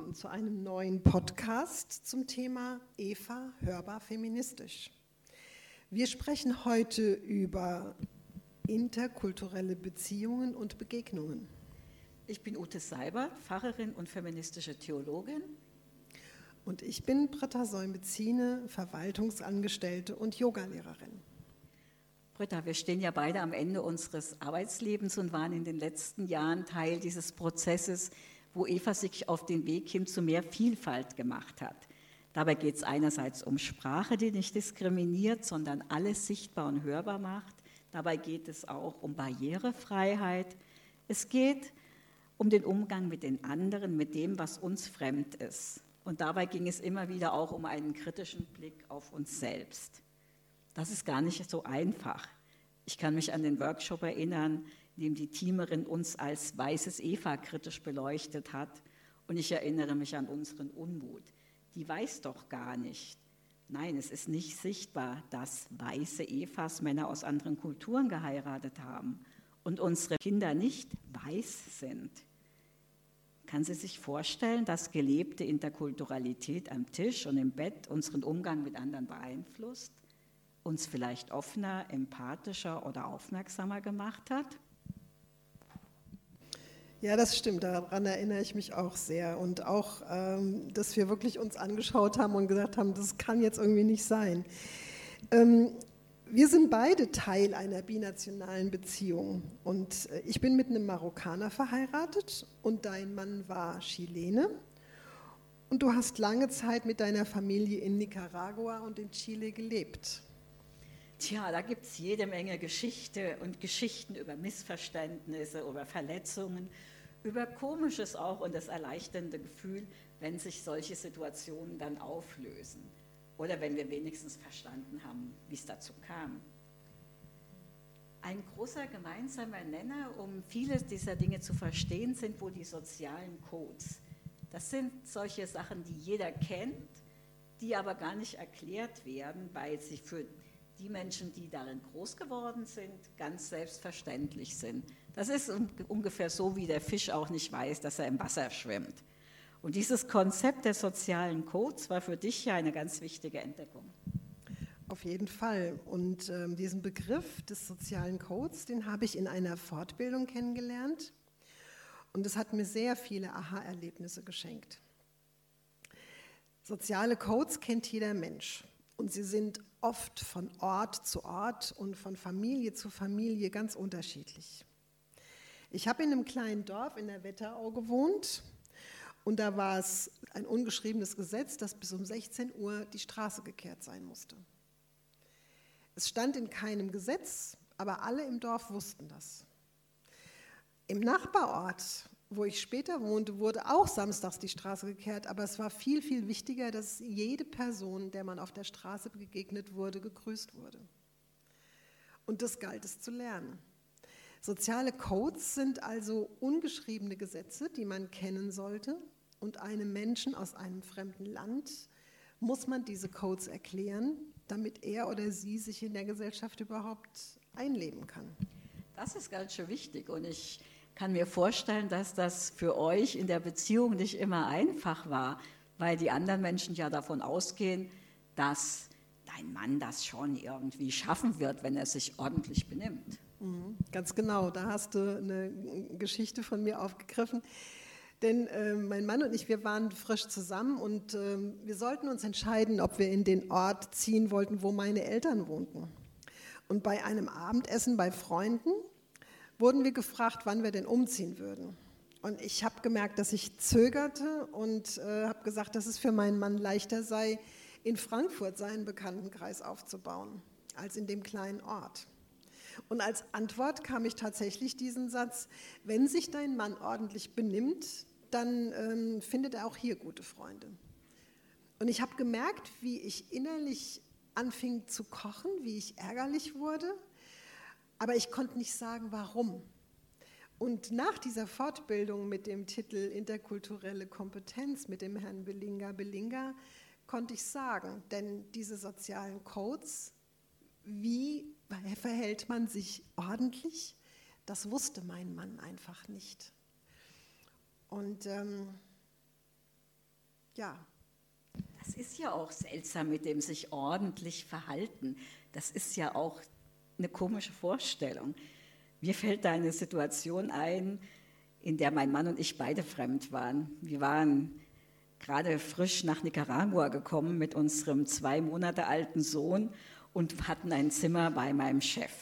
Willkommen zu einem neuen Podcast zum Thema Eva hörbar feministisch. Wir sprechen heute über interkulturelle Beziehungen und Begegnungen. Ich bin Ute Seiber, Pfarrerin und feministische Theologin. Und ich bin Britta Säumezine, Verwaltungsangestellte und Yogalehrerin. Britta, wir stehen ja beide am Ende unseres Arbeitslebens und waren in den letzten Jahren Teil dieses Prozesses, wo Eva sich auf den Weg hin zu mehr Vielfalt gemacht hat. Dabei geht es einerseits um Sprache, die nicht diskriminiert, sondern alles sichtbar und hörbar macht. Dabei geht es auch um Barrierefreiheit. Es geht um den Umgang mit den anderen, mit dem, was uns fremd ist. Und dabei ging es immer wieder auch um einen kritischen Blick auf uns selbst. Das ist gar nicht so einfach. Ich kann mich an den Workshop erinnern, in dem die Teamerin uns als weißes Eva kritisch beleuchtet hat. Und ich erinnere mich an unseren Unmut. Die weiß doch gar nicht. Nein, es ist nicht sichtbar, dass weiße Evas Männer aus anderen Kulturen geheiratet haben und unsere Kinder nicht weiß sind. Kann sie sich vorstellen, dass gelebte Interkulturalität am Tisch und im Bett unseren Umgang mit anderen beeinflusst? uns vielleicht offener, empathischer oder aufmerksamer gemacht hat? Ja, das stimmt, daran erinnere ich mich auch sehr. Und auch, ähm, dass wir wirklich uns angeschaut haben und gesagt haben, das kann jetzt irgendwie nicht sein. Ähm, wir sind beide Teil einer binationalen Beziehung. Und äh, ich bin mit einem Marokkaner verheiratet und dein Mann war Chilene. Und du hast lange Zeit mit deiner Familie in Nicaragua und in Chile gelebt. Tja, da gibt es jede Menge Geschichte und Geschichten über Missverständnisse, über Verletzungen, über Komisches auch und das erleichternde Gefühl, wenn sich solche Situationen dann auflösen. Oder wenn wir wenigstens verstanden haben, wie es dazu kam. Ein großer gemeinsamer Nenner, um vieles dieser Dinge zu verstehen, sind wohl die sozialen Codes. Das sind solche Sachen, die jeder kennt, die aber gar nicht erklärt werden, weil sie für die Menschen, die darin groß geworden sind, ganz selbstverständlich sind. Das ist ungefähr so, wie der Fisch auch nicht weiß, dass er im Wasser schwimmt. Und dieses Konzept der sozialen Codes war für dich ja eine ganz wichtige Entdeckung. Auf jeden Fall. Und äh, diesen Begriff des sozialen Codes, den habe ich in einer Fortbildung kennengelernt. Und es hat mir sehr viele Aha-Erlebnisse geschenkt. Soziale Codes kennt jeder Mensch. Und sie sind oft von Ort zu Ort und von Familie zu Familie ganz unterschiedlich. Ich habe in einem kleinen Dorf in der Wetterau gewohnt und da war es ein ungeschriebenes Gesetz, dass bis um 16 Uhr die Straße gekehrt sein musste. Es stand in keinem Gesetz, aber alle im Dorf wussten das. Im Nachbarort wo ich später wohnte, wurde auch samstags die Straße gekehrt, aber es war viel, viel wichtiger, dass jede Person, der man auf der Straße begegnet wurde, gegrüßt wurde. Und das galt es zu lernen. Soziale Codes sind also ungeschriebene Gesetze, die man kennen sollte. Und einem Menschen aus einem fremden Land muss man diese Codes erklären, damit er oder sie sich in der Gesellschaft überhaupt einleben kann. Das ist ganz schön wichtig. Und ich kann mir vorstellen, dass das für euch in der Beziehung nicht immer einfach war, weil die anderen Menschen ja davon ausgehen, dass dein Mann das schon irgendwie schaffen wird, wenn er sich ordentlich benimmt. Mhm, ganz genau, da hast du eine Geschichte von mir aufgegriffen. Denn äh, mein Mann und ich, wir waren frisch zusammen und äh, wir sollten uns entscheiden, ob wir in den Ort ziehen wollten, wo meine Eltern wohnten. Und bei einem Abendessen bei Freunden wurden wir gefragt, wann wir denn umziehen würden. Und ich habe gemerkt, dass ich zögerte und äh, habe gesagt, dass es für meinen Mann leichter sei, in Frankfurt seinen Bekanntenkreis aufzubauen, als in dem kleinen Ort. Und als Antwort kam ich tatsächlich diesen Satz, wenn sich dein Mann ordentlich benimmt, dann ähm, findet er auch hier gute Freunde. Und ich habe gemerkt, wie ich innerlich anfing zu kochen, wie ich ärgerlich wurde aber ich konnte nicht sagen, warum. Und nach dieser Fortbildung mit dem Titel Interkulturelle Kompetenz mit dem Herrn Belinga Belinga konnte ich sagen, denn diese sozialen Codes, wie verhält man sich ordentlich, das wusste mein Mann einfach nicht. Und ähm, ja. Das ist ja auch seltsam mit dem sich ordentlich verhalten. Das ist ja auch eine komische Vorstellung. Mir fällt da eine Situation ein, in der mein Mann und ich beide fremd waren. Wir waren gerade frisch nach Nicaragua gekommen mit unserem zwei Monate alten Sohn und hatten ein Zimmer bei meinem Chef.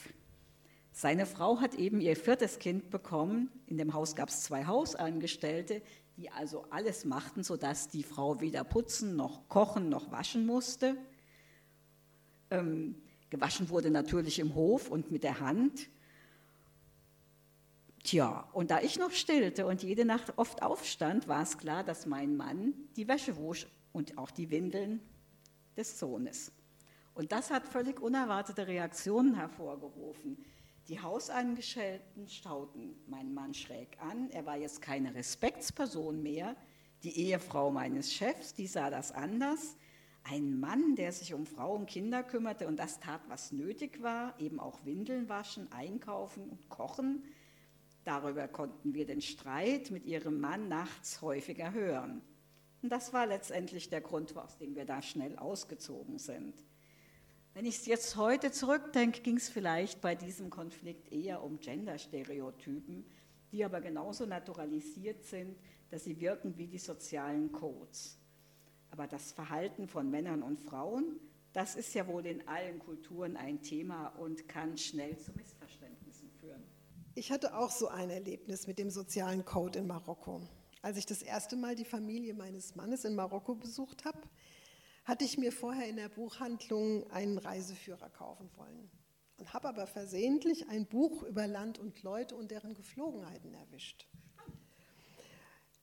Seine Frau hat eben ihr viertes Kind bekommen. In dem Haus gab es zwei Hausangestellte, die also alles machten, sodass die Frau weder putzen noch kochen noch waschen musste. Ähm, gewaschen wurde natürlich im Hof und mit der Hand. Tja, und da ich noch stillte und jede Nacht oft aufstand, war es klar, dass mein Mann die Wäsche wusch und auch die Windeln des Sohnes. Und das hat völlig unerwartete Reaktionen hervorgerufen. Die Hausangestellten schauten meinen Mann schräg an. Er war jetzt keine Respektsperson mehr. Die Ehefrau meines Chefs, die sah das anders. Ein Mann, der sich um Frau und Kinder kümmerte und das tat, was nötig war, eben auch Windeln waschen, einkaufen und kochen. Darüber konnten wir den Streit mit ihrem Mann nachts häufiger hören. Und das war letztendlich der Grund, aus dem wir da schnell ausgezogen sind. Wenn ich es jetzt heute zurückdenke, ging es vielleicht bei diesem Konflikt eher um Genderstereotypen, die aber genauso naturalisiert sind, dass sie wirken wie die sozialen Codes. Aber das Verhalten von Männern und Frauen, das ist ja wohl in allen Kulturen ein Thema und kann schnell zu Missverständnissen führen. Ich hatte auch so ein Erlebnis mit dem sozialen Code in Marokko. Als ich das erste Mal die Familie meines Mannes in Marokko besucht habe, hatte ich mir vorher in der Buchhandlung einen Reiseführer kaufen wollen und habe aber versehentlich ein Buch über Land und Leute und deren Geflogenheiten erwischt.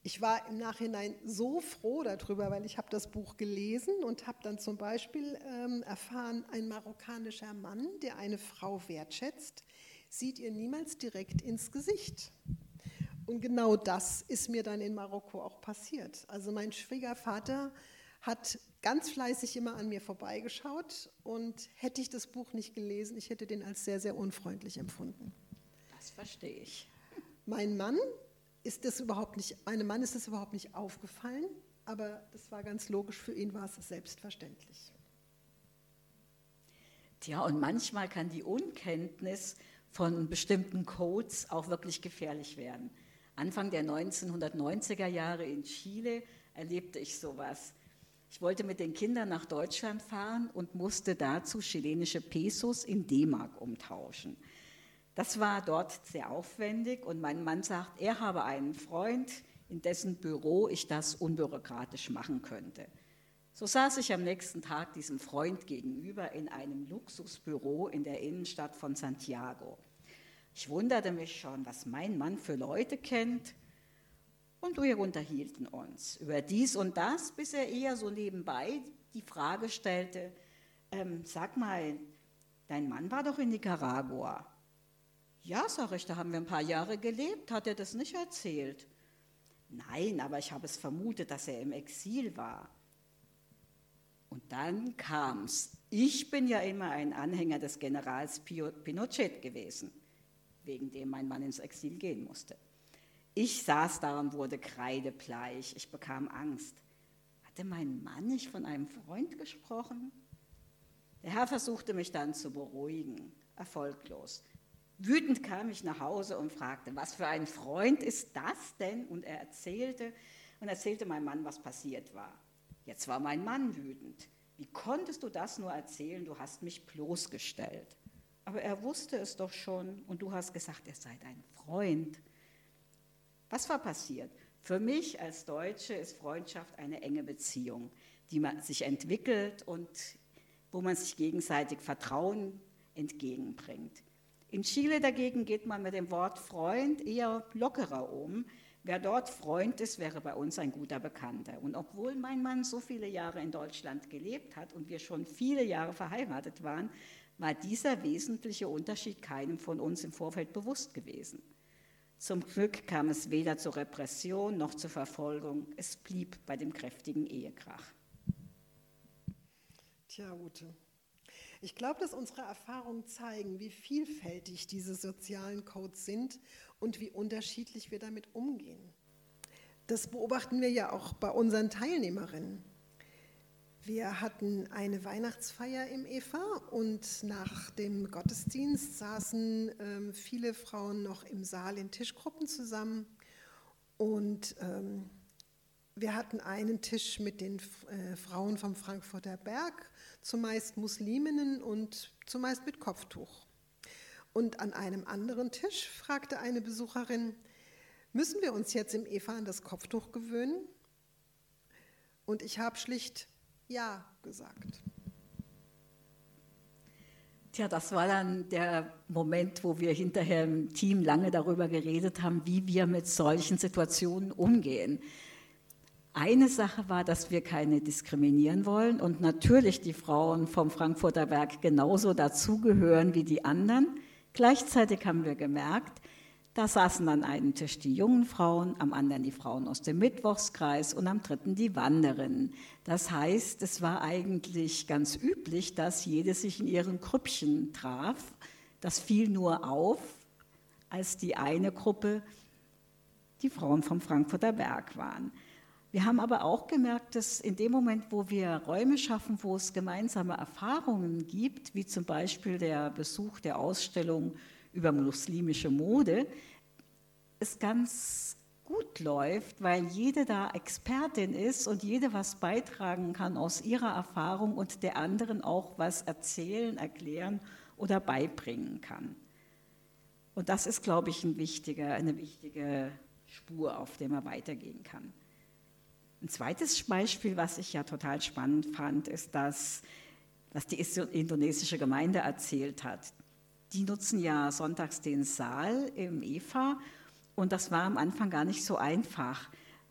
Ich war im Nachhinein so froh darüber, weil ich habe das Buch gelesen und habe dann zum Beispiel ähm, erfahren, ein marokkanischer Mann, der eine Frau wertschätzt, sieht ihr niemals direkt ins Gesicht. Und genau das ist mir dann in Marokko auch passiert. Also mein Schwiegervater hat ganz fleißig immer an mir vorbeigeschaut und hätte ich das Buch nicht gelesen, ich hätte den als sehr, sehr unfreundlich empfunden. Das verstehe ich. Mein Mann ist das überhaupt nicht, meinem Mann ist das überhaupt nicht aufgefallen, aber das war ganz logisch, für ihn war es selbstverständlich. Tja, und manchmal kann die Unkenntnis von bestimmten Codes auch wirklich gefährlich werden. Anfang der 1990er Jahre in Chile erlebte ich sowas. Ich wollte mit den Kindern nach Deutschland fahren und musste dazu chilenische Pesos in D-Mark umtauschen. Das war dort sehr aufwendig und mein Mann sagt, er habe einen Freund, in dessen Büro ich das unbürokratisch machen könnte. So saß ich am nächsten Tag diesem Freund gegenüber in einem Luxusbüro in der Innenstadt von Santiago. Ich wunderte mich schon, was mein Mann für Leute kennt und wir unterhielten uns über dies und das, bis er eher so nebenbei die Frage stellte, ähm, sag mal, dein Mann war doch in Nicaragua. Ja, sag ich, da haben wir ein paar Jahre gelebt, hat er das nicht erzählt? Nein, aber ich habe es vermutet, dass er im Exil war. Und dann kam's. Ich bin ja immer ein Anhänger des Generals Pinochet gewesen, wegen dem mein Mann ins Exil gehen musste. Ich saß da und wurde kreidebleich. Ich bekam Angst. Hatte mein Mann nicht von einem Freund gesprochen? Der Herr versuchte mich dann zu beruhigen, erfolglos. Wütend kam ich nach Hause und fragte, was für ein Freund ist das denn? Und er erzählte und erzählte meinem Mann, was passiert war. Jetzt war mein Mann wütend. Wie konntest du das nur erzählen? Du hast mich bloßgestellt. Aber er wusste es doch schon und du hast gesagt, er sei dein Freund. Was war passiert? Für mich als Deutsche ist Freundschaft eine enge Beziehung, die man sich entwickelt und wo man sich gegenseitig Vertrauen entgegenbringt. In Chile dagegen geht man mit dem Wort Freund eher lockerer um. Wer dort Freund ist, wäre bei uns ein guter Bekannter. Und obwohl mein Mann so viele Jahre in Deutschland gelebt hat und wir schon viele Jahre verheiratet waren, war dieser wesentliche Unterschied keinem von uns im Vorfeld bewusst gewesen. Zum Glück kam es weder zur Repression noch zur Verfolgung. Es blieb bei dem kräftigen Ehekrach. Tja, Ute. Ich glaube, dass unsere Erfahrungen zeigen, wie vielfältig diese sozialen Codes sind und wie unterschiedlich wir damit umgehen. Das beobachten wir ja auch bei unseren Teilnehmerinnen. Wir hatten eine Weihnachtsfeier im Eva und nach dem Gottesdienst saßen ähm, viele Frauen noch im Saal in Tischgruppen zusammen. Und ähm, wir hatten einen Tisch mit den äh, Frauen vom Frankfurter Berg, zumeist Musliminnen und zumeist mit Kopftuch. Und an einem anderen Tisch fragte eine Besucherin, müssen wir uns jetzt im Eva an das Kopftuch gewöhnen? Und ich habe schlicht Ja gesagt. Tja, das war dann der Moment, wo wir hinterher im Team lange darüber geredet haben, wie wir mit solchen Situationen umgehen. Eine Sache war, dass wir keine diskriminieren wollen und natürlich die Frauen vom Frankfurter Werk genauso dazugehören wie die anderen. Gleichzeitig haben wir gemerkt, da saßen an einem Tisch die jungen Frauen, am anderen die Frauen aus dem Mittwochskreis und am dritten die Wanderinnen. Das heißt, es war eigentlich ganz üblich, dass jede sich in ihren Krüppchen traf. Das fiel nur auf, als die eine Gruppe die Frauen vom Frankfurter Berg waren. Wir haben aber auch gemerkt, dass in dem Moment, wo wir Räume schaffen, wo es gemeinsame Erfahrungen gibt, wie zum Beispiel der Besuch der Ausstellung über muslimische Mode, es ganz gut läuft, weil jede da Expertin ist und jede was beitragen kann aus ihrer Erfahrung und der anderen auch was erzählen, erklären oder beibringen kann. Und das ist, glaube ich, ein eine wichtige Spur, auf der man weitergehen kann. Ein zweites Beispiel, was ich ja total spannend fand, ist das, was die indonesische Gemeinde erzählt hat. Die nutzen ja sonntags den Saal im EFA und das war am Anfang gar nicht so einfach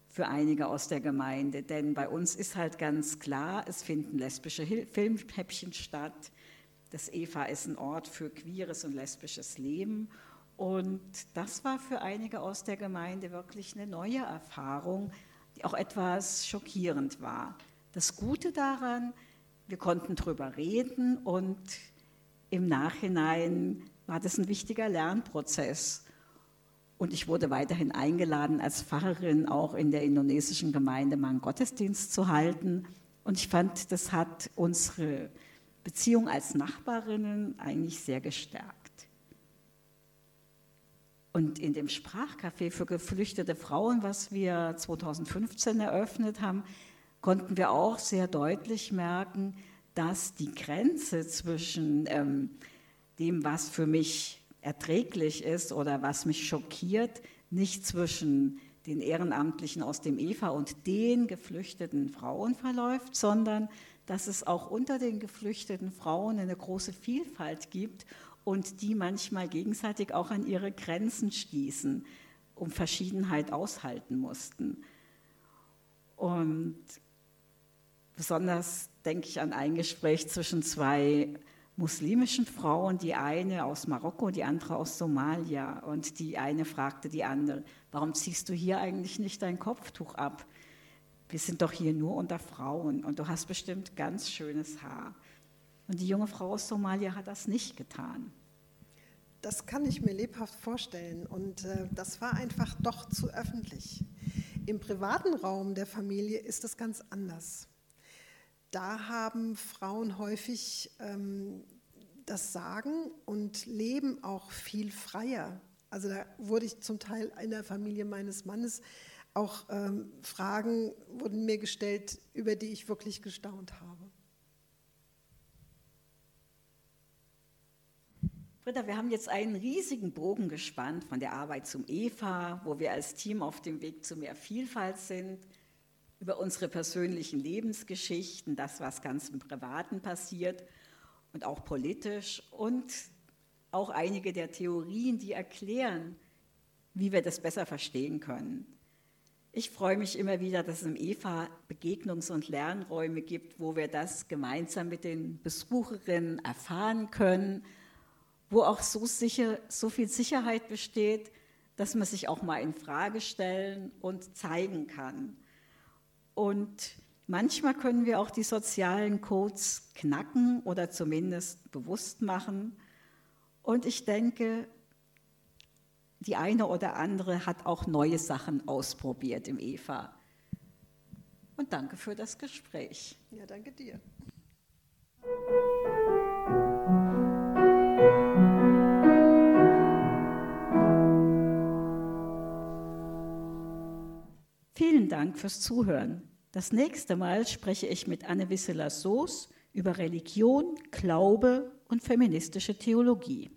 für einige aus der Gemeinde, denn bei uns ist halt ganz klar, es finden lesbische Filmhäppchen statt. Das EFA ist ein Ort für queeres und lesbisches Leben. Und das war für einige aus der Gemeinde wirklich eine neue Erfahrung, die auch etwas schockierend war. Das Gute daran, wir konnten darüber reden und im Nachhinein war das ein wichtiger Lernprozess. Und ich wurde weiterhin eingeladen, als Pfarrerin auch in der indonesischen Gemeinde mal Gottesdienst zu halten. Und ich fand, das hat unsere Beziehung als Nachbarinnen eigentlich sehr gestärkt. Und in dem Sprachcafé für geflüchtete Frauen, was wir 2015 eröffnet haben, konnten wir auch sehr deutlich merken, dass die Grenze zwischen ähm, dem, was für mich erträglich ist oder was mich schockiert, nicht zwischen den Ehrenamtlichen aus dem EVA und den geflüchteten Frauen verläuft, sondern dass es auch unter den geflüchteten Frauen eine große Vielfalt gibt und die manchmal gegenseitig auch an ihre Grenzen stießen, um Verschiedenheit aushalten mussten. Und besonders denke ich an ein Gespräch zwischen zwei muslimischen Frauen, die eine aus Marokko, die andere aus Somalia. Und die eine fragte die andere, warum ziehst du hier eigentlich nicht dein Kopftuch ab? Wir sind doch hier nur unter Frauen und du hast bestimmt ganz schönes Haar. Und die junge Frau aus Somalia hat das nicht getan. Das kann ich mir lebhaft vorstellen. Und äh, das war einfach doch zu öffentlich. Im privaten Raum der Familie ist es ganz anders. Da haben Frauen häufig ähm, das Sagen und leben auch viel freier. Also da wurde ich zum Teil in der Familie meines Mannes auch ähm, Fragen wurden mir gestellt, über die ich wirklich gestaunt habe. Britta, wir haben jetzt einen riesigen Bogen gespannt von der Arbeit zum EFA, wo wir als Team auf dem Weg zu mehr Vielfalt sind, über unsere persönlichen Lebensgeschichten, das, was ganz im Privaten passiert und auch politisch und auch einige der Theorien, die erklären, wie wir das besser verstehen können. Ich freue mich immer wieder, dass es im EFA Begegnungs- und Lernräume gibt, wo wir das gemeinsam mit den Besucherinnen erfahren können wo auch so, sicher, so viel Sicherheit besteht, dass man sich auch mal in Frage stellen und zeigen kann. Und manchmal können wir auch die sozialen Codes knacken oder zumindest bewusst machen. Und ich denke, die eine oder andere hat auch neue Sachen ausprobiert im Eva. Und danke für das Gespräch. Ja, danke dir. Vielen Dank fürs Zuhören. Das nächste Mal spreche ich mit Anne Wissela-Soos über Religion, Glaube und feministische Theologie.